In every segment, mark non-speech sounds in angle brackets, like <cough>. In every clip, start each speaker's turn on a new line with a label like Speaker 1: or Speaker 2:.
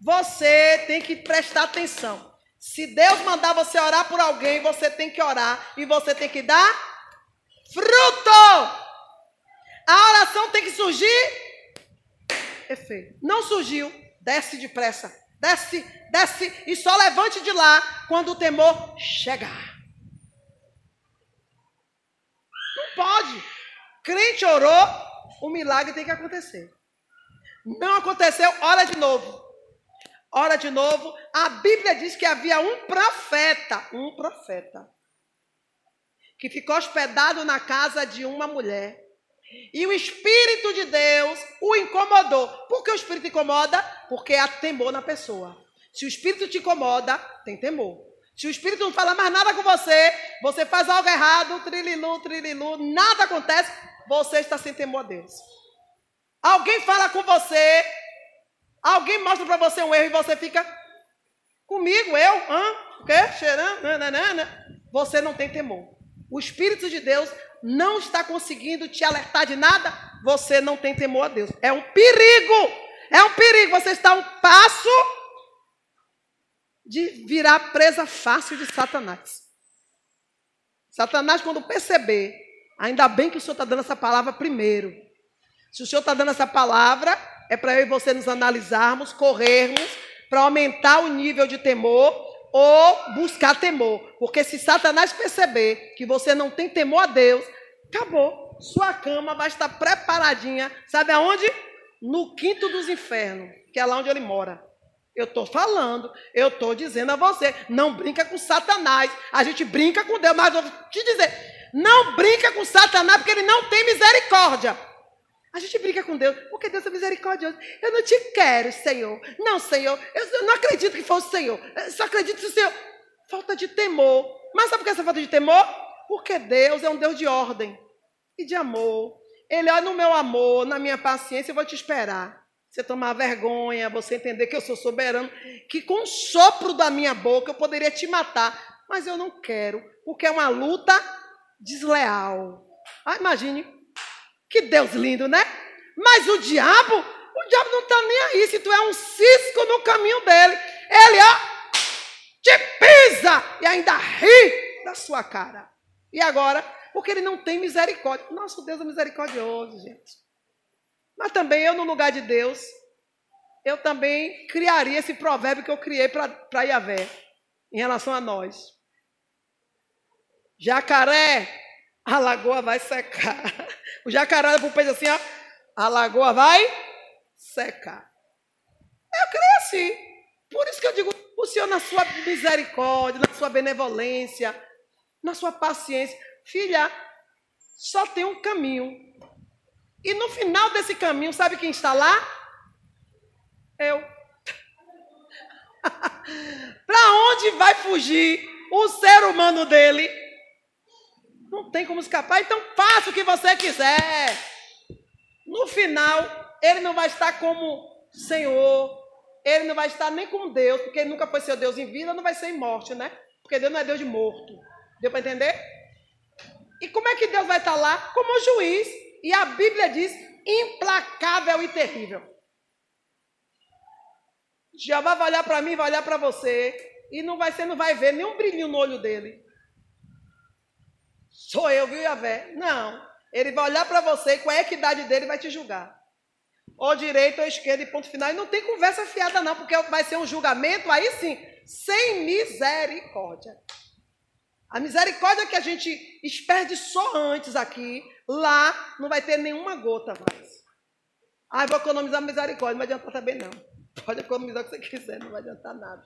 Speaker 1: você tem que prestar atenção. Se Deus mandar você orar por alguém, você tem que orar e você tem que dar fruto. A oração tem que surgir efeito. Não surgiu, desce depressa. Desce, desce e só levante de lá quando o temor chegar. Não pode. Crente orou, o milagre tem que acontecer. Não aconteceu, ora de novo. Ora de novo. A Bíblia diz que havia um profeta, um profeta, que ficou hospedado na casa de uma mulher. E o Espírito de Deus o incomodou. Por que o Espírito incomoda? Porque há temor na pessoa. Se o Espírito te incomoda, tem temor. Se o Espírito não fala mais nada com você, você faz algo errado, trililu, trililu, nada acontece, você está sem temor a Deus. Alguém fala com você, alguém mostra para você um erro e você fica comigo, eu, hã? O quê? Cheirando, nananana. Você não tem temor. O Espírito de Deus não está conseguindo te alertar de nada, você não tem temor a Deus. É um perigo. É um perigo. Você está a um passo de virar presa fácil de Satanás. Satanás, quando perceber, ainda bem que o Senhor está dando essa palavra primeiro. Se o Senhor está dando essa palavra, é para eu e você nos analisarmos, corrermos, para aumentar o nível de temor ou buscar temor. Porque se Satanás perceber que você não tem temor a Deus, acabou. Sua cama vai estar preparadinha. Sabe aonde? No quinto dos infernos, que é lá onde ele mora. Eu estou falando, eu estou dizendo a você, não brinca com Satanás. A gente brinca com Deus, mas eu vou te dizer, não brinca com Satanás porque ele não tem misericórdia. A gente brinca com Deus, porque Deus é misericordioso. Eu não te quero, Senhor. Não, Senhor, eu não acredito que fosse o Senhor. Eu só acredito no Senhor. Falta de temor. Mas sabe por que essa falta de temor? Porque Deus é um Deus de ordem e de amor. Ele olha no meu amor, na minha paciência, eu vou te esperar. Você tomar vergonha, você entender que eu sou soberano, que com o sopro da minha boca eu poderia te matar, mas eu não quero, porque é uma luta desleal. Ah, imagine que Deus lindo, né? Mas o diabo, o diabo não está nem aí. Se tu é um cisco no caminho dele, ele ó, te pisa e ainda ri da sua cara. E agora, porque ele não tem misericórdia. Nosso Deus é misericordioso, gente. Mas também eu, no lugar de Deus, eu também criaria esse provérbio que eu criei para Yahvé, em relação a nós. Jacaré a lagoa vai secar. <laughs> O jacaré olha para o peixe assim, ó, a lagoa vai secar. Eu creio assim. Por isso que eu digo, o Senhor na sua misericórdia, na sua benevolência, na sua paciência, filha, só tem um caminho. E no final desse caminho, sabe quem está lá? Eu. <laughs> para onde vai fugir o ser humano dele? Não tem como escapar, então faça o que você quiser. No final, ele não vai estar como Senhor, ele não vai estar nem com Deus, porque ele nunca foi seu Deus em vida, não vai ser em morte, né? Porque Deus não é Deus de morto. Deu para entender? E como é que Deus vai estar lá? Como juiz. E a Bíblia diz: implacável e terrível. Jeová vai olhar para mim, vai olhar para você, e não vai, você não vai ver nenhum brilhinho no olho dele. Sou eu, viu, Yahvé? Não. Ele vai olhar para você e com a equidade dele vai te julgar. Ou direito ou esquerda e ponto final. E não tem conversa fiada, não, porque vai ser um julgamento, aí sim, sem misericórdia. A misericórdia que a gente desperdiçou antes aqui, lá não vai ter nenhuma gota mais. Ah, vou economizar misericórdia, não vai adiantar também não. Pode economizar o que você quiser, não vai adiantar nada.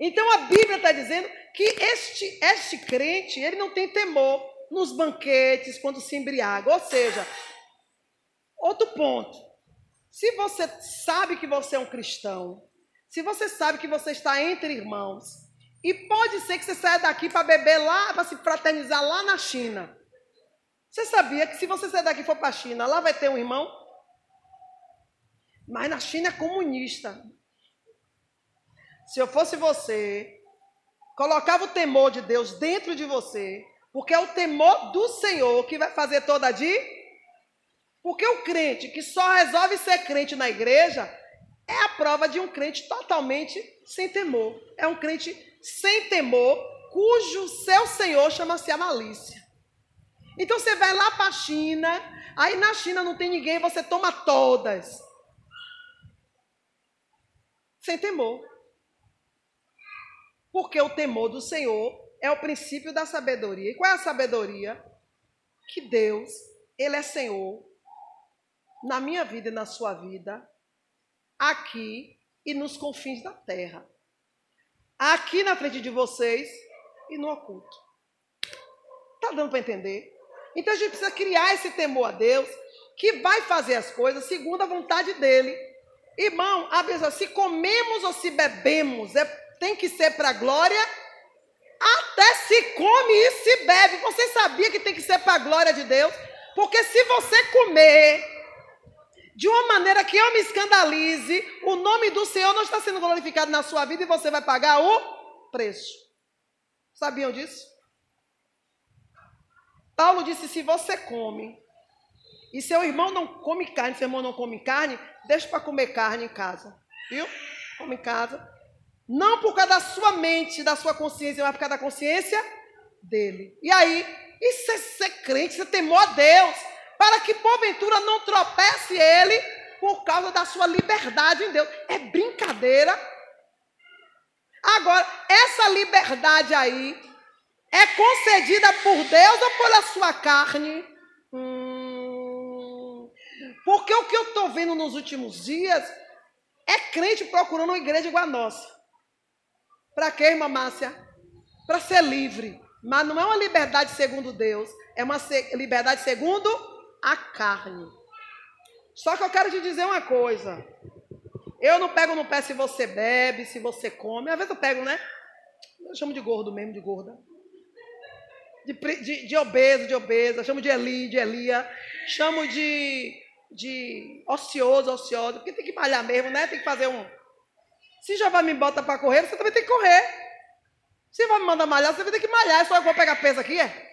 Speaker 1: Então a Bíblia está dizendo que este, este crente, ele não tem temor nos banquetes, quando se embriaga. Ou seja, outro ponto. Se você sabe que você é um cristão, se você sabe que você está entre irmãos, e pode ser que você saia daqui para beber lá, para se fraternizar lá na China. Você sabia que se você sair daqui e for para a China, lá vai ter um irmão? Mas na China é comunista. Se eu fosse você, colocava o temor de Deus dentro de você, porque é o temor do Senhor que vai fazer toda a. Porque o crente que só resolve ser crente na igreja é a prova de um crente totalmente sem temor. É um crente sem temor, cujo seu Senhor chama-se a malícia. Então você vai lá para a China, aí na China não tem ninguém, você toma todas. Sem temor. Porque o temor do Senhor é o princípio da sabedoria. E qual é a sabedoria? Que Deus, Ele é Senhor na minha vida e na sua vida, aqui e nos confins da terra. Aqui na frente de vocês e no oculto. Tá dando para entender? Então a gente precisa criar esse temor a Deus, que vai fazer as coisas segundo a vontade dele. Irmão, a se comemos ou se bebemos, é, tem que ser para a glória. Até se come e se bebe. Você sabia que tem que ser para a glória de Deus? Porque se você comer de uma maneira que eu me escandalize, o nome do Senhor não está sendo glorificado na sua vida e você vai pagar o preço. Sabiam disso? Paulo disse: se você come e seu irmão não come carne, seu irmão não come carne, deixa para comer carne em casa. Viu? Come em casa. Não por causa da sua mente, da sua consciência, mas por causa da consciência dele. E aí, isso é ser crente, é temor a Deus. Para que porventura não tropece ele por causa da sua liberdade em Deus. É brincadeira. Agora, essa liberdade aí é concedida por Deus ou pela sua carne? Hum, porque o que eu estou vendo nos últimos dias é crente procurando uma igreja igual a nossa. Para quê, irmã Márcia? Para ser livre. Mas não é uma liberdade segundo Deus, é uma liberdade segundo a carne. Só que eu quero te dizer uma coisa. Eu não pego no pé se você bebe, se você come. Às vezes eu pego, né? Eu chamo de gordo mesmo, de gorda de, de, de obeso, de obesa, chamo de Eli, de Elia, chamo de, de ocioso, ocioso, porque tem que malhar mesmo, né? Tem que fazer um. Se já me bota para correr, você também tem que correr. Se vai me mandar malhar, você vai ter que malhar. É só eu vou pegar peso aqui, é?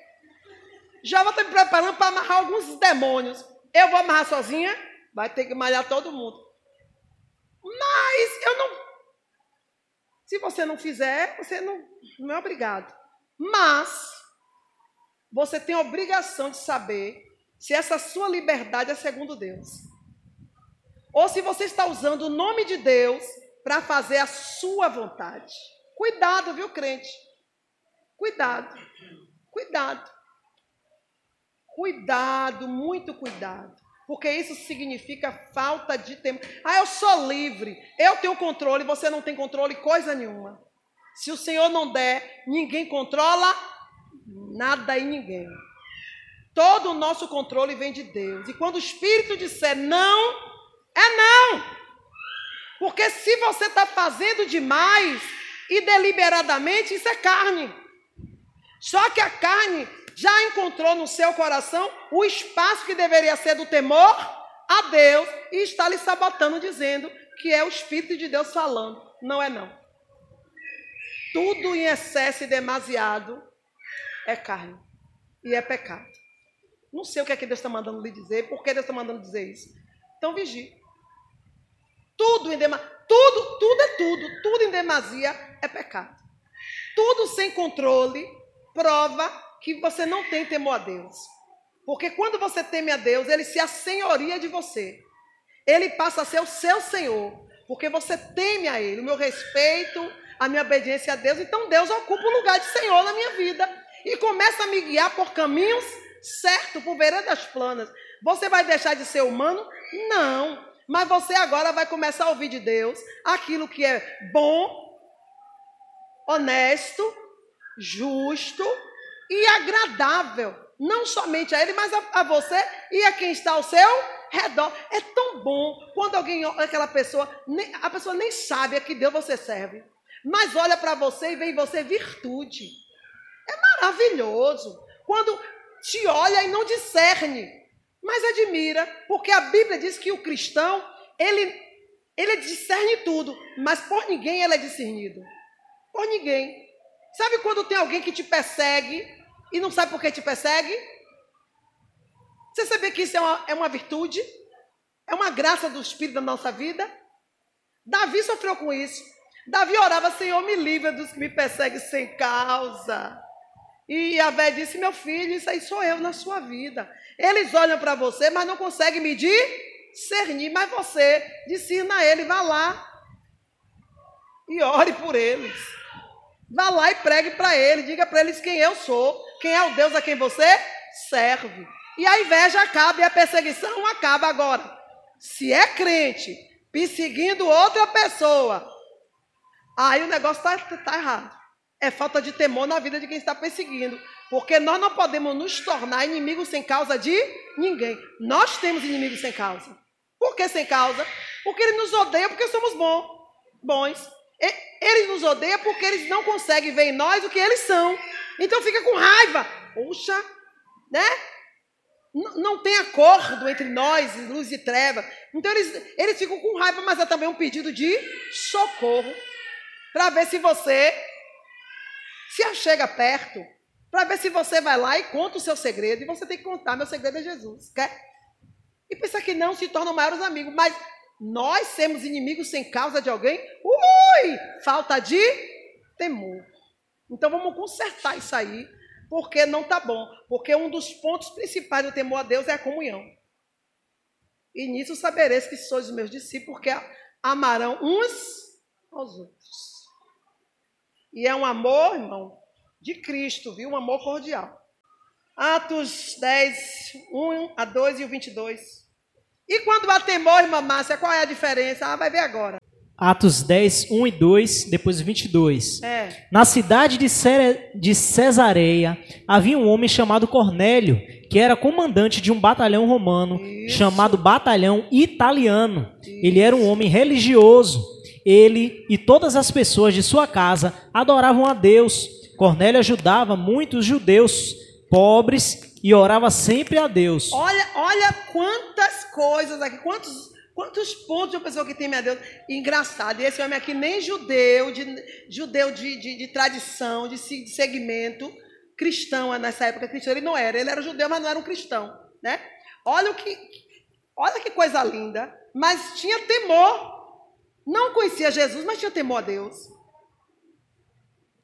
Speaker 1: Já estar me preparando para amarrar alguns demônios. Eu vou amarrar sozinha, vai ter que malhar todo mundo. Mas eu não. Se você não fizer, você não, não é obrigado. Mas você tem a obrigação de saber se essa sua liberdade é segundo Deus. Ou se você está usando o nome de Deus para fazer a sua vontade. Cuidado, viu, crente? Cuidado. Cuidado. Cuidado, muito cuidado. Porque isso significa falta de tempo. Ah, eu sou livre, eu tenho controle, você não tem controle, coisa nenhuma. Se o Senhor não der, ninguém controla nada e ninguém. Todo o nosso controle vem de Deus. E quando o Espírito disser não, é não. Porque se você está fazendo demais e deliberadamente, isso é carne. Só que a carne já encontrou no seu coração o espaço que deveria ser do temor a Deus e está lhe sabotando, dizendo que é o Espírito de Deus falando. Não é não. Tudo em excesso e demasiado é carne e é pecado. Não sei o que é que Deus está mandando lhe dizer, por que Deus está mandando dizer isso. Então vigie. Tudo em demasia, tudo, tudo é tudo, tudo em demasia é pecado. Tudo sem controle prova que você não tem temor a Deus. Porque quando você teme a Deus, ele se assenhoria de você. Ele passa a ser o seu Senhor, porque você teme a ele, o meu respeito, a minha obediência a Deus. Então Deus ocupa o lugar de Senhor na minha vida e começa a me guiar por caminhos certos, por veredas planas. Você vai deixar de ser humano? Não. Mas você agora vai começar a ouvir de Deus aquilo que é bom, honesto, justo e agradável. Não somente a Ele, mas a, a você e a quem está ao seu redor. É tão bom quando alguém aquela pessoa, nem, a pessoa nem sabe a que Deus você serve, mas olha para você e vê em você virtude. É maravilhoso. Quando te olha e não discerne, mas admira, porque a Bíblia diz que o cristão, ele, ele discerne tudo, mas por ninguém ele é discernido. Por ninguém. Sabe quando tem alguém que te persegue e não sabe por que te persegue? Você sabia que isso é uma, é uma virtude? É uma graça do Espírito da nossa vida? Davi sofreu com isso. Davi orava, Senhor, me livra dos que me perseguem sem causa. E a velha disse, meu filho, isso aí sou eu na sua vida. Eles olham para você, mas não conseguem medir, discernir. Mas você discerna a ele, vá lá e ore por eles. Vá lá e pregue para eles, diga para eles quem eu sou, quem é o Deus a quem você serve. E a inveja acaba e a perseguição acaba agora. Se é crente perseguindo outra pessoa, aí o negócio está tá errado. É falta de temor na vida de quem está perseguindo. Porque nós não podemos nos tornar inimigos sem causa de ninguém. Nós temos inimigos sem causa. Por que sem causa? Porque eles nos odeiam porque somos bons, bons. Eles nos odeiam porque eles não conseguem ver em nós o que eles são. Então fica com raiva. Puxa, né? não tem acordo entre nós, luz e treva. Então eles, eles ficam com raiva, mas é também um pedido de socorro. Para ver se você se achega perto. Para ver se você vai lá e conta o seu segredo. E você tem que contar: meu segredo é Jesus. Quer? E pensa que não se tornam maiores amigos. Mas nós sermos inimigos sem causa de alguém? Ui! Falta de temor. Então vamos consertar isso aí porque não está bom. Porque um dos pontos principais do temor a Deus é a comunhão. E nisso sabereis que sois os meus discípulos, porque amarão uns aos outros. E é um amor, irmão, de Cristo, viu? Um amor cordial. Atos 10, 1 a 2 e o 22. E quando há temor, irmã Márcia, qual é a diferença? Ah, vai ver agora.
Speaker 2: Atos 10, 1 e 2, depois 22. É. Na cidade de, Cere... de Cesareia havia um homem chamado Cornélio, que era comandante de um batalhão romano Isso. chamado Batalhão Italiano. Isso. Ele era um homem religioso. Ele e todas as pessoas de sua casa adoravam a Deus. Cornélio ajudava muitos judeus pobres e orava sempre a Deus.
Speaker 1: Olha, olha quantas coisas aqui, quantos Quantos pontos de uma pessoa que teme a Deus? Engraçado, e esse homem aqui nem judeu, de, judeu de, de, de tradição, de, de segmento cristão nessa época cristã, ele não era. Ele era judeu, mas não era um cristão, né? Olha o que, olha que coisa linda. Mas tinha temor. Não conhecia Jesus, mas tinha temor a Deus.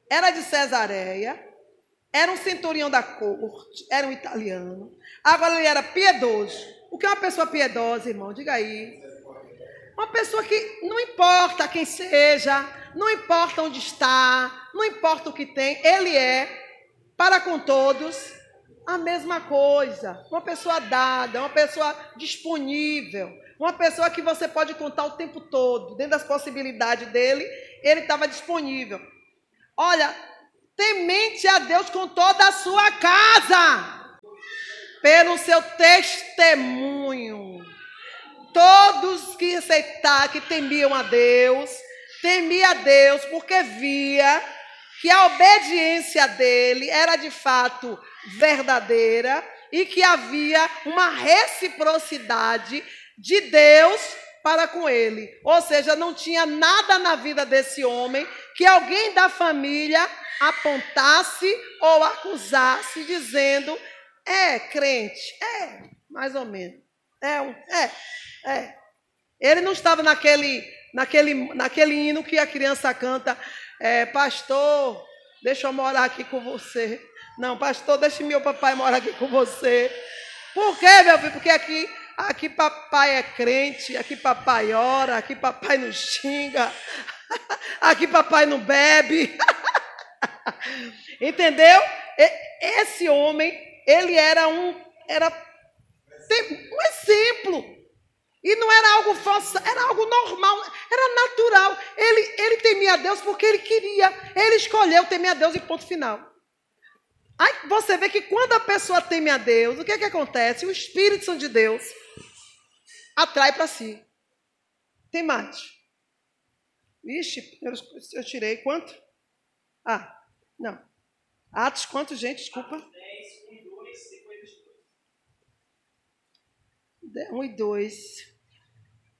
Speaker 1: Era de Cesareia, era um centurião da corte, era um italiano. Agora ele era piedoso. O que é uma pessoa piedosa, irmão? Diga aí. Uma pessoa que não importa quem seja, não importa onde está, não importa o que tem, ele é, para com todos, a mesma coisa. Uma pessoa dada, uma pessoa disponível, uma pessoa que você pode contar o tempo todo, dentro das possibilidades dele, ele estava disponível. Olha, temente a Deus com toda a sua casa, pelo seu testemunho. Todos que aceitaram, que temiam a Deus, temia a Deus porque via que a obediência dele era de fato verdadeira e que havia uma reciprocidade de Deus para com ele. Ou seja, não tinha nada na vida desse homem que alguém da família apontasse ou acusasse dizendo: "É crente, é, mais ou menos. É, é, é. Ele não estava naquele, naquele, naquele hino que a criança canta, é, pastor, deixa eu morar aqui com você. Não, pastor, deixe meu papai morar aqui com você. Por quê, meu filho? Porque aqui, aqui papai é crente, aqui papai ora, aqui papai não xinga, <laughs> aqui papai não bebe. <laughs> Entendeu? Esse homem, ele era um, era um exemplo. E não era algo falso, era algo normal, era natural. Ele, ele temia a Deus porque ele queria. Ele escolheu temer a Deus e ponto final. Aí você vê que quando a pessoa teme a Deus, o que é que acontece? O Espírito Santo de Deus atrai para si. Tem mais. Vixe, eu, tirei quanto? Ah, não. Atos quanto, gente? Desculpa. 10, 1 e 2, depois 2. 1 e 2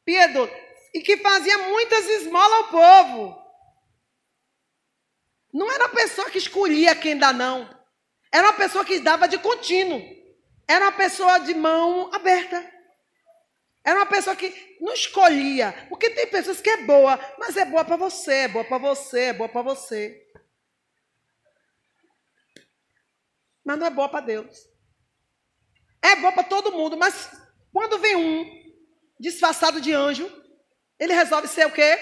Speaker 1: piedoso, e que fazia muitas esmolas ao povo. Não era uma pessoa que escolhia quem dá, não. Era uma pessoa que dava de contínuo. Era uma pessoa de mão aberta. Era uma pessoa que não escolhia. Porque tem pessoas que é boa, mas é boa para você, é boa para você, é boa para você. Mas não é boa para Deus. É boa para todo mundo, mas quando vem um disfarçado de anjo, ele resolve ser o quê?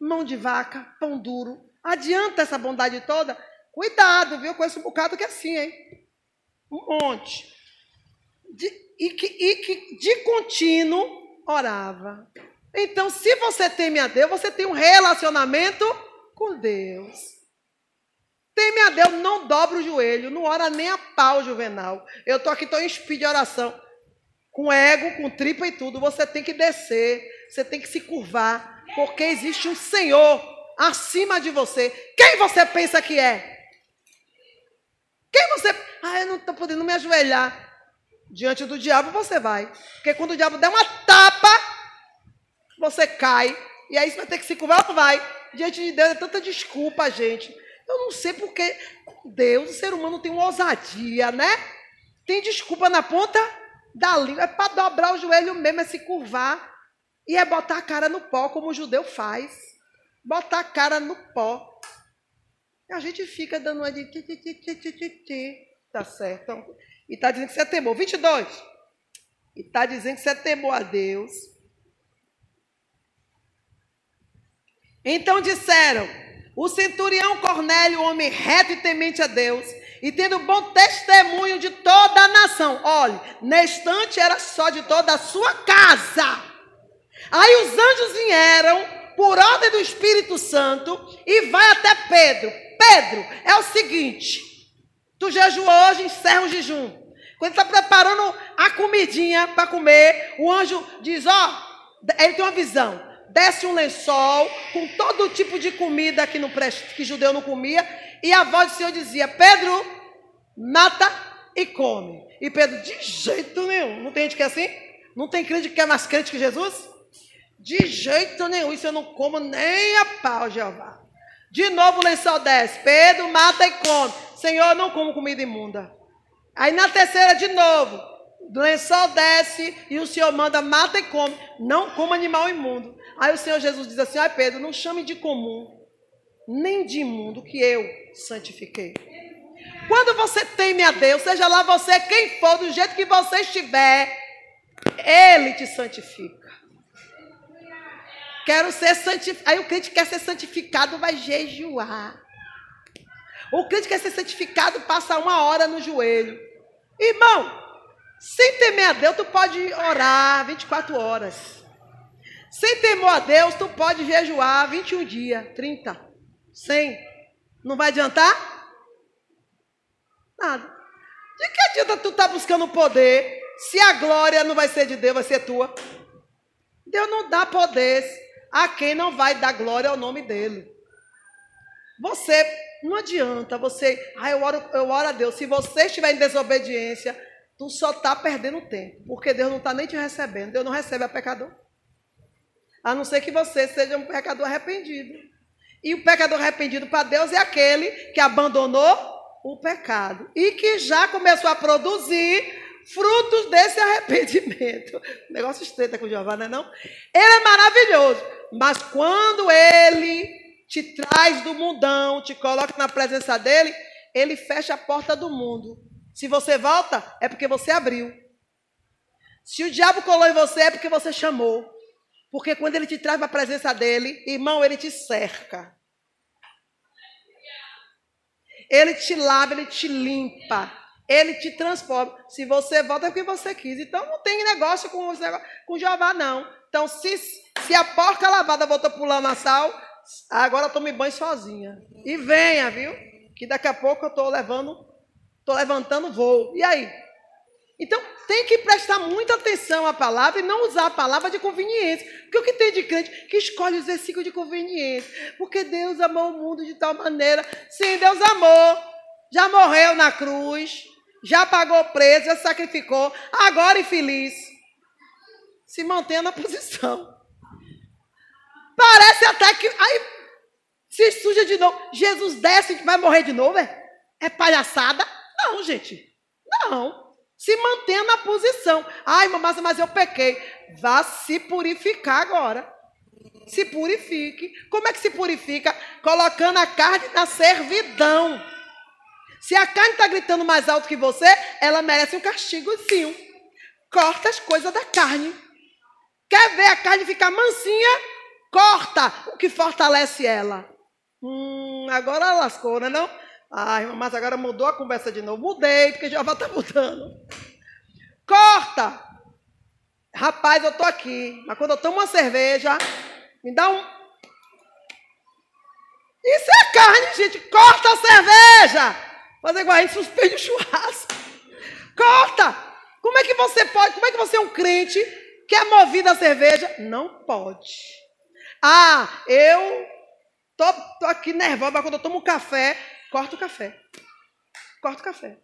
Speaker 1: Mão de vaca, pão duro. Adianta essa bondade toda? Cuidado, viu? Eu conheço um bocado que é assim, hein? Um monte. De, e, que, e que de contínuo orava. Então, se você teme a Deus, você tem um relacionamento com Deus. Teme a Deus, não dobra o joelho, não ora nem a pau, Juvenal. Eu estou aqui, estou em speed de oração. Com ego, com tripa e tudo. Você tem que descer, você tem que se curvar, porque existe um Senhor acima de você. Quem você pensa que é? Quem você. Ah, eu não estou podendo me ajoelhar. Diante do diabo você vai. Porque quando o diabo der uma tapa, você cai. E aí você vai ter que se curvar vai. Diante de Deus é tanta desculpa, gente. Eu não sei porque Deus, o ser humano tem uma ousadia, né? Tem desculpa na ponta da língua. É para dobrar o joelho mesmo, é se curvar. E é botar a cara no pó, como o judeu faz. Botar a cara no pó. E a gente fica dando uma de. Tá certo. E está dizendo que você é temor. 22. E está dizendo que você é temor a Deus. Então disseram: o centurião Cornélio, homem reto e temente a Deus, e tendo bom testemunho de toda a nação. Olhe, instante era só de toda a sua casa. Aí os anjos vieram por ordem do Espírito Santo e vai até Pedro. Pedro, é o seguinte: tu jejuou hoje, encerra o jejum. Quando está preparando a comidinha para comer, o anjo diz: Ó, ele tem uma visão. Desce um lençol com todo tipo de comida que, não, que judeu não comia. E a voz do Senhor dizia: Pedro, mata e come. E Pedro, de jeito nenhum. Não tem gente que é assim? Não tem crente que é mais crente que Jesus? De jeito nenhum. Isso eu não como nem a pau, Jeová. De novo o lençol desce. Pedro, mata e come. Senhor, eu não como comida imunda. Aí na terceira, de novo, o lençol desce e o Senhor manda, mata e come. Não coma animal imundo. Aí o Senhor Jesus diz assim: Ai Pedro, não chame de comum, nem de imundo, que eu santifiquei. Quando você teme a Deus, seja lá você quem for, do jeito que você estiver, Ele te santifica. Quero ser santificado. Aí o crente quer ser santificado, vai jejuar. O crente quer ser santificado, passa uma hora no joelho. Irmão, sem temer a Deus, tu pode orar 24 horas. Sem temor a Deus, tu pode jejuar 21 dias, 30, 100. Não vai adiantar? Nada. De que adianta tu estar tá buscando poder se a glória não vai ser de Deus, vai ser tua? Deus não dá poder a quem não vai dar glória ao nome dele. Você não adianta você, ah, eu oro, eu oro a Deus. Se você estiver em desobediência, tu só está perdendo tempo, porque Deus não está nem te recebendo. Deus não recebe a pecador. A não ser que você seja um pecador arrependido. E o pecador arrependido para Deus é aquele que abandonou o pecado e que já começou a produzir frutos desse <laughs> arrependimento. Negócio estreito com Jeová, não é não? Ele é maravilhoso, mas quando ele te traz do mundão, te coloca na presença dele, ele fecha a porta do mundo. Se você volta, é porque você abriu. Se o diabo colou em você, é porque você chamou. Porque quando ele te traz para a presença dele, irmão, ele te cerca. Ele te lava, ele te limpa, ele te transforma. Se você volta é porque você quis. Então não tem negócio com, com Jeová, não. Então, se, se a porca lavada voltou pulando a sal, Agora eu tome banho sozinha. E venha, viu? Que daqui a pouco eu estou levando, estou levantando voo. E aí? Então tem que prestar muita atenção à palavra e não usar a palavra de conveniência. Porque o que tem de crente que escolhe os versículos de conveniência? Porque Deus amou o mundo de tal maneira. Sim, Deus amou. Já morreu na cruz. Já pagou preço, já sacrificou. Agora infeliz. Se mantenha na posição. Parece até que. Aí se suja de novo. Jesus desce e vai morrer de novo, é? É palhaçada? Não, gente. Não. Se mantenha na posição. Ai, mamãe, mas eu pequei. Vá se purificar agora. Se purifique. Como é que se purifica? Colocando a carne na servidão. Se a carne está gritando mais alto que você, ela merece um castigozinho. Corta as coisas da carne. Quer ver a carne ficar mansinha? O que fortalece ela. Hum, agora lascou, não é não? Ai, mas agora mudou a conversa de novo. Mudei, porque Jeová está mudando. Corta! Rapaz, eu tô aqui, mas quando eu tomo uma cerveja, me dá um. Isso é carne, gente. Corta a cerveja! Fazer igual a gente suspende o churrasco. Corta! Como é que você pode? Como é que você é um crente que é movido a cerveja? Não pode. Ah, eu tô, tô aqui nervosa, mas quando eu tomo um café, Corta o café. Corta o café.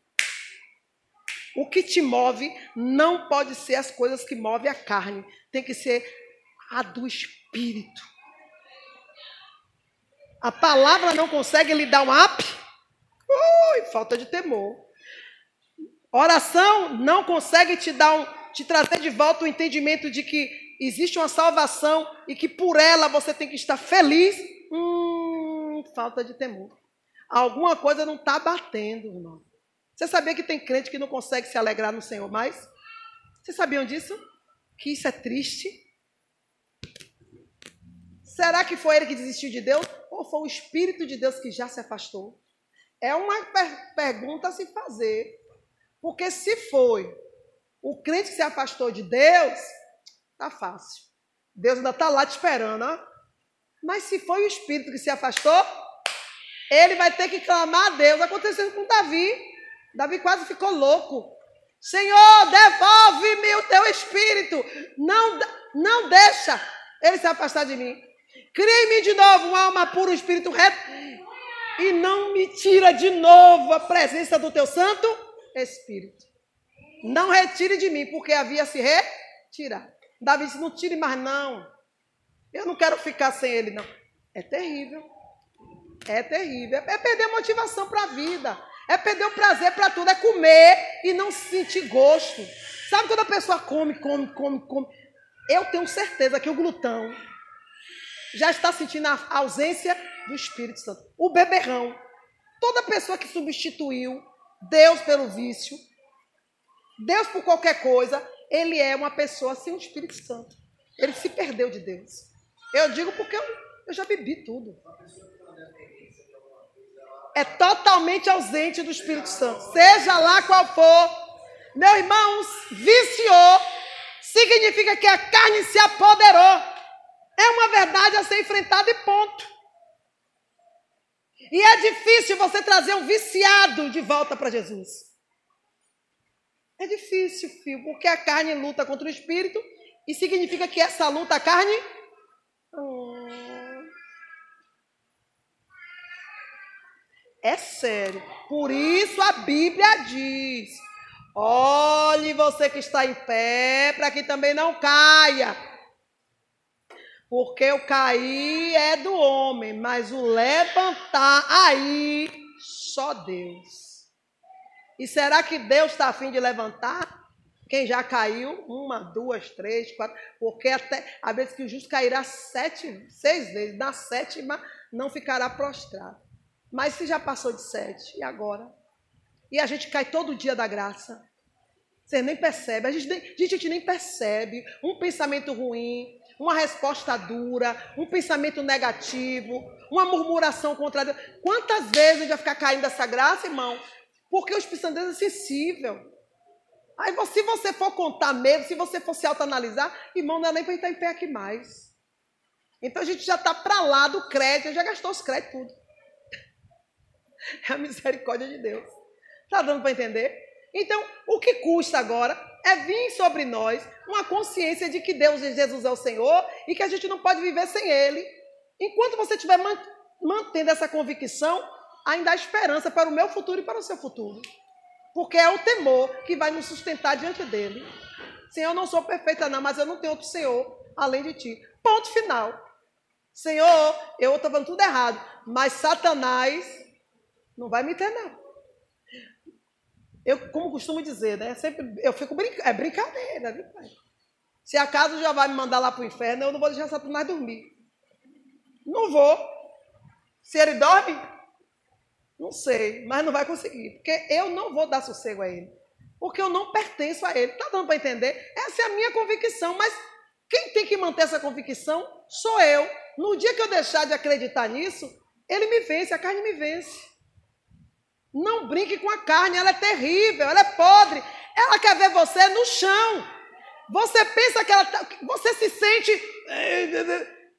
Speaker 1: O que te move não pode ser as coisas que movem a carne. Tem que ser a do espírito. A palavra não consegue lhe dar um up? Ui, falta de temor. Oração não consegue te dar um, te trazer de volta o entendimento de que existe uma salvação e que por ela você tem que estar feliz. Hum, falta de temor. Alguma coisa não está batendo, irmão. Você sabia que tem crente que não consegue se alegrar no Senhor mais? Vocês sabiam disso? Que isso é triste? Será que foi ele que desistiu de Deus? Ou foi o Espírito de Deus que já se afastou? É uma per pergunta a se fazer. Porque se foi o crente que se afastou de Deus, tá fácil. Deus ainda está lá te esperando. Ó. Mas se foi o Espírito que se afastou, ele vai ter que clamar a Deus. Aconteceu com Davi. Davi quase ficou louco. Senhor, devolve-me o teu espírito. Não, não deixa ele se afastar de mim. Cria em mim de novo uma alma pura, um espírito reto. E não me tira de novo a presença do teu Santo Espírito. Não retire de mim, porque havia se retirar. Davi disse: Não tire mais, não. Eu não quero ficar sem ele, não. É terrível. É terrível. É perder a motivação para a vida. É perder o prazer para tudo. É comer e não sentir gosto. Sabe quando a pessoa come, come, come, come? Eu tenho certeza que o glutão já está sentindo a ausência do Espírito Santo. O beberrão. Toda pessoa que substituiu Deus pelo vício, Deus por qualquer coisa, ele é uma pessoa sem o Espírito Santo. Ele se perdeu de Deus. Eu digo porque eu, eu já bebi tudo é totalmente ausente do Espírito Santo, seja lá qual for. Meu irmãos, viciou significa que a carne se apoderou. É uma verdade a ser enfrentada e ponto. E é difícil você trazer um viciado de volta para Jesus. É difícil, filho, porque a carne luta contra o espírito e significa que essa luta, a carne. É sério. Por isso a Bíblia diz: olhe você que está em pé, para que também não caia. Porque o cair é do homem, mas o levantar aí só Deus. E será que Deus está afim de levantar? Quem já caiu, uma, duas, três, quatro, porque até a vez que o justo cairá sete, seis vezes, na sétima não ficará prostrado. Mas se já passou de sete, e agora? E a gente cai todo dia da graça. Você nem percebe, a gente, nem, a gente nem percebe um pensamento ruim, uma resposta dura, um pensamento negativo, uma murmuração contra Deus. Quantas vezes a gente vai ficar caindo dessa graça, irmão? Porque o Espírito Santo é sensível. Aí, se você for contar mesmo, se você for se autoanalisar, irmão, não é nem para estar em pé aqui mais. Então a gente já está para lá do crédito, já gastou os créditos tudo. <laughs> É a misericórdia de Deus. Está dando para entender? Então, o que custa agora é vir sobre nós uma consciência de que Deus e Jesus é o Senhor e que a gente não pode viver sem Ele. Enquanto você estiver mantendo essa convicção, ainda há esperança para o meu futuro e para o seu futuro. Porque é o temor que vai nos sustentar diante dele. Senhor, eu não sou perfeita, não, mas eu não tenho outro Senhor além de ti. Ponto final. Senhor, eu estou falando tudo errado, mas Satanás não vai me ter, não. Eu, como costumo dizer, né? Sempre, eu fico brincando. É brincadeira, viu, pai? Se acaso já vai me mandar lá para o inferno, eu não vou deixar Satanás dormir. Não vou. Se ele dorme, não sei, mas não vai conseguir. Porque eu não vou dar sossego a ele. Porque eu não pertenço a ele. Está dando para entender? Essa é a minha convicção. Mas quem tem que manter essa convicção sou eu. No dia que eu deixar de acreditar nisso, ele me vence, a carne me vence. Não brinque com a carne, ela é terrível, ela é podre. Ela quer ver você no chão. Você pensa que ela tá, você se sente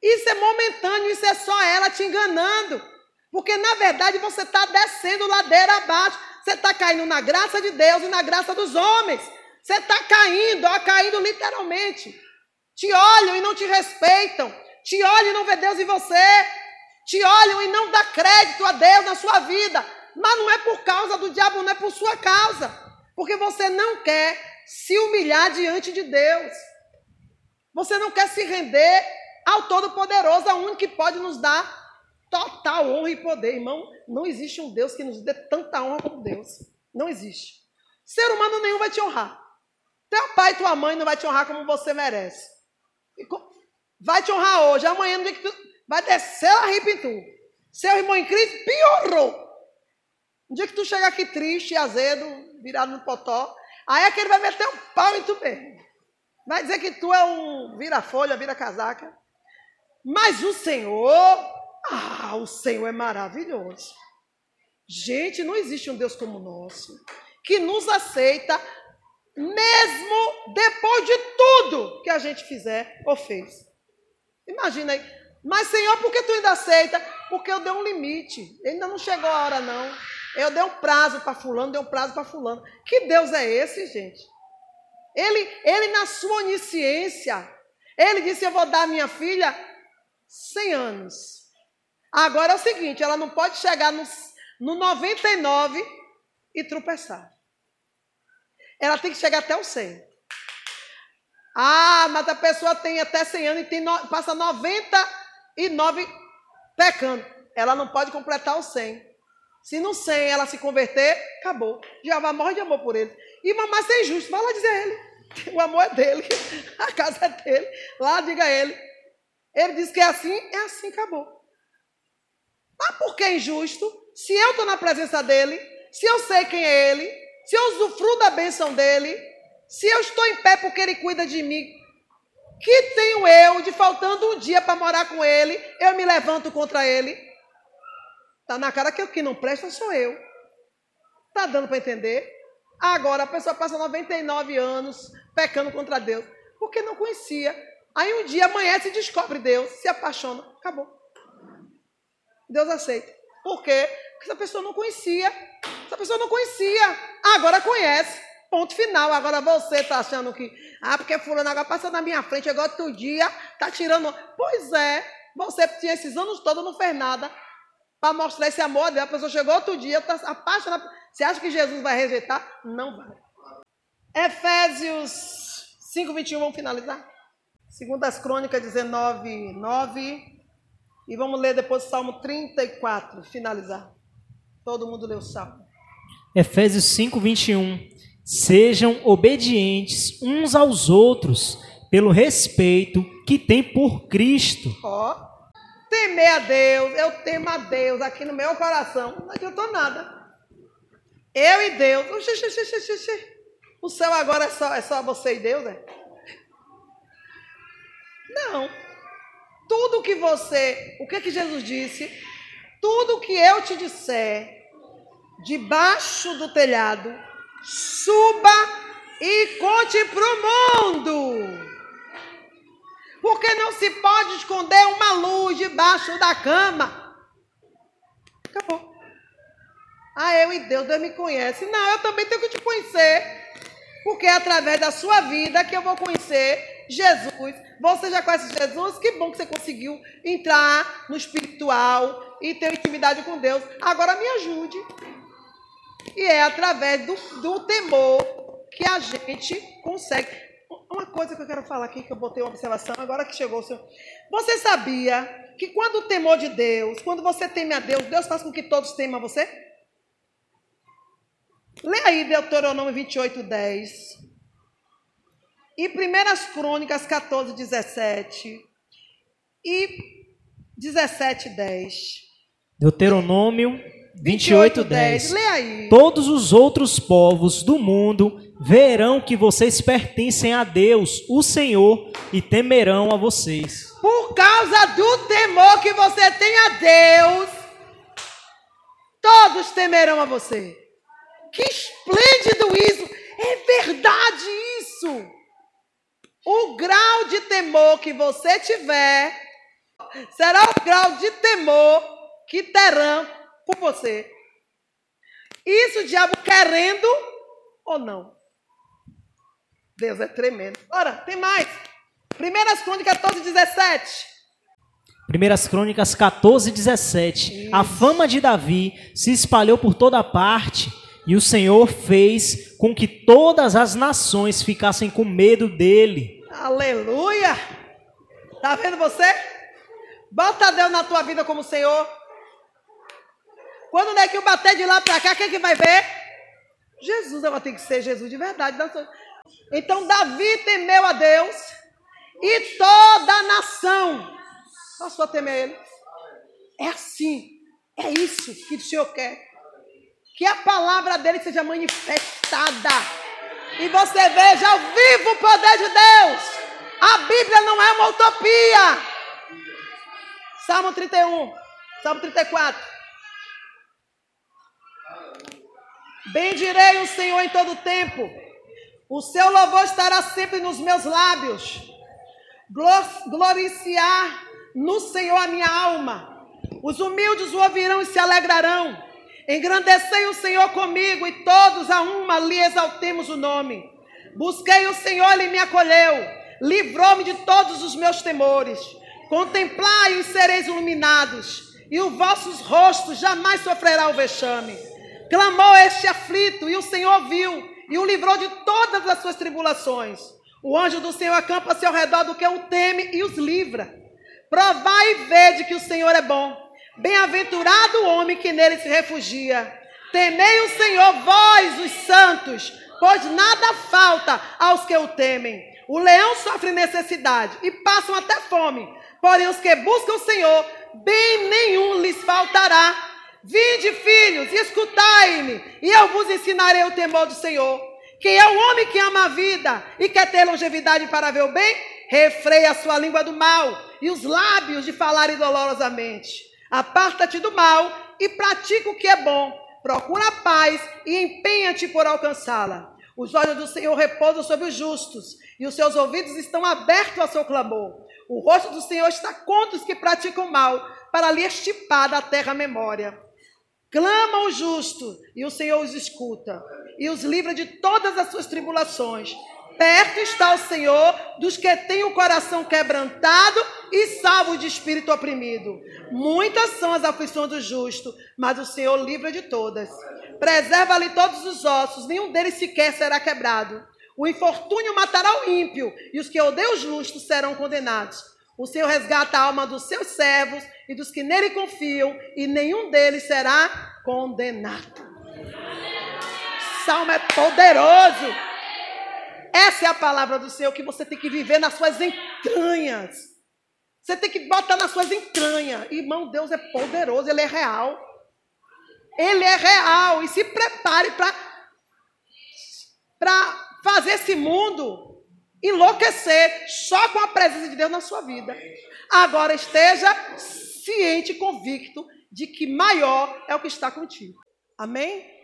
Speaker 1: isso é momentâneo, isso é só ela te enganando. Porque na verdade você está descendo ladeira abaixo. Você está caindo na graça de Deus e na graça dos homens. Você está caindo, ó, caindo literalmente. Te olham e não te respeitam. Te olham e não vê Deus em você. Te olham e não dá crédito a Deus na sua vida. Mas não é por causa do diabo, não é por sua causa. Porque você não quer se humilhar diante de Deus. Você não quer se render ao Todo-Poderoso, ao único que pode nos dar total honra e poder. Irmão, não existe um Deus que nos dê tanta honra como Deus. Não existe. Ser humano nenhum vai te honrar. Teu pai e tua mãe não vai te honrar como você merece. Vai te honrar hoje, amanhã no dia que tu vai descer a ripa em tu. Seu irmão em Cristo piorou. No dia que tu chegar aqui triste, azedo, virado no potó, aí é que ele vai meter um pau em tu mesmo. Vai dizer que tu é um vira-folha, vira-casaca. Mas o Senhor, ah, o Senhor é maravilhoso. Gente, não existe um Deus como o nosso, que nos aceita mesmo depois de tudo que a gente fizer ou fez. Imagina aí. Mas, Senhor, por que tu ainda aceita? Porque eu dei um limite. Ainda não chegou a hora, não. Eu dei um prazo para fulano, dei um prazo para fulano. Que Deus é esse, gente? Ele, ele na sua onisciência, ele disse: Eu vou dar minha filha 100 anos. Agora é o seguinte: ela não pode chegar no, no 99 e tropeçar. Ela tem que chegar até o 100. Ah, mas a pessoa tem até 100 anos e tem no, passa 99 pecando. Ela não pode completar o 100. Se no 100 ela se converter, acabou. Já vai morrer de amor por ele. E mamãe ser injusto, vai lá dizer a ele. O amor é dele, <laughs> a casa é dele. Lá diga a ele. Ele diz que é assim, é assim, acabou. Mas por que injusto? Se eu estou na presença dele, se eu sei quem é ele, se eu usufruo da bênção dele, se eu estou em pé porque ele cuida de mim, que tenho eu de faltando um dia para morar com ele, eu me levanto contra ele? Está na cara que o que não presta sou eu. Está dando para entender? Agora a pessoa passa 99 anos pecando contra Deus, porque não conhecia. Aí um dia amanhece e descobre Deus, se apaixona, acabou. Deus aceita. Por quê? Porque essa pessoa não conhecia. Essa pessoa não conhecia. Agora conhece. Ponto final. Agora você está achando que, ah, porque fulano agora passa na minha frente, agora outro dia está tirando. Pois é, você tinha esses anos todos, não fez nada para mostrar esse amor dela. A pessoa chegou outro dia, está apaixonada. Você acha que Jesus vai rejeitar? Não vai. Efésios 5, 21, vamos finalizar? Segundas Crônicas 19, 9. E vamos ler depois o Salmo 34, finalizar. Todo mundo lê o Salmo.
Speaker 2: Efésios 5, 21. Sejam obedientes uns aos outros, pelo respeito que tem por Cristo.
Speaker 1: Ó, oh, temer a Deus, eu temo a Deus aqui no meu coração. Não adiantou nada. Eu e Deus. O céu agora é só, é só você e Deus, é? Não. Tudo que você, o que que Jesus disse? Tudo que eu te disser, debaixo do telhado, suba e conte para o mundo. Porque não se pode esconder uma luz debaixo da cama. Acabou. Ah, eu e Deus, Deus me conhece. Não, eu também tenho que te conhecer. Porque é através da sua vida que eu vou conhecer Jesus. Você já conhece Jesus? Que bom que você conseguiu entrar no espiritual e ter intimidade com Deus. Agora me ajude. E é através do, do temor que a gente consegue. Uma coisa que eu quero falar aqui, que eu botei uma observação, agora que chegou o senhor. Você sabia que quando o temor de Deus, quando você teme a Deus, Deus faz com que todos temam a você? Lê aí Deuteronômio 28, 10. E 1 Crônicas 14, 17. E 17, 10.
Speaker 2: Deuteronômio 28, 10.
Speaker 1: 10. Lê aí.
Speaker 2: Todos os outros povos do mundo verão que vocês pertencem a Deus, o Senhor, e temerão a vocês.
Speaker 1: Por causa do temor que você tem a Deus, todos temerão a você. Que esplêndido isso! É verdade isso! O grau de temor que você tiver será o grau de temor que terão por você. Isso o diabo querendo ou não. Deus é tremendo. Ora, tem mais. Primeiras Crônicas 14, 17.
Speaker 2: Primeiras Crônicas 14, 17. Isso. A fama de Davi se espalhou por toda parte e o Senhor fez com que todas as nações ficassem com medo dele.
Speaker 1: Aleluia! Tá vendo você? Bota Deus na tua vida como Senhor. Quando o neguinho bater de lá para cá, quem que vai ver? Jesus, ela tem que ser Jesus de verdade. Então Davi temeu a Deus e toda a nação passou a temer ele. É assim, é isso que o Senhor quer. Que a palavra dele seja manifestada. E você veja ao vivo o poder de Deus. A Bíblia não é uma utopia. Salmo 31, Salmo 34. Bendirei o Senhor em todo tempo. O seu louvor estará sempre nos meus lábios. Gloriciar no Senhor a minha alma. Os humildes o ouvirão e se alegrarão. Engrandecei o Senhor comigo e todos a uma lhe exaltemos o nome. Busquei o Senhor, ele me acolheu. Livrou-me de todos os meus temores. Contemplai e sereis iluminados, e os vossos rostos jamais sofrerá o vexame. Clamou este aflito, e o Senhor viu, e o livrou de todas as suas tribulações. O anjo do Senhor acampa-se ao redor do que o teme e os livra. Provai e vede que o Senhor é bom. Bem-aventurado o homem que nele se refugia. Temei o Senhor, vós, os santos, pois nada falta aos que o temem. O leão sofre necessidade e passam até fome, Porém, os que buscam o Senhor, bem nenhum lhes faltará. Vinde, filhos, escutai-me, e eu vos ensinarei o temor do Senhor. Quem é o homem que ama a vida e quer ter longevidade para ver o bem? Refreia a sua língua do mal e os lábios de falar dolorosamente. Aparta-te do mal e pratica o que é bom. Procura a paz e empenha-te por alcançá-la. Os olhos do Senhor repousam sobre os justos e os seus ouvidos estão abertos ao seu clamor. O rosto do Senhor está contra os que praticam mal, para lhe estipar da terra a memória. Clama o justo, e o Senhor os escuta, e os livra de todas as suas tribulações. Perto está o Senhor dos que têm o coração quebrantado e salvo de espírito oprimido. Muitas são as aflições do justo, mas o Senhor livra de todas. Preserva-lhe todos os ossos, nenhum deles sequer será quebrado. O infortúnio matará o ímpio, e os que odeiam o justo serão condenados. O Senhor resgata a alma dos seus servos e dos que nele confiam, e nenhum deles será condenado. Salmo é poderoso. Essa é a palavra do Senhor que você tem que viver nas suas entranhas. Você tem que botar nas suas entranhas. Irmão, Deus é poderoso, Ele é real. Ele é real. E se prepare para fazer esse mundo enlouquecer só com a presença de Deus na sua vida. Agora esteja ciente e convicto de que maior é o que está contigo. Amém?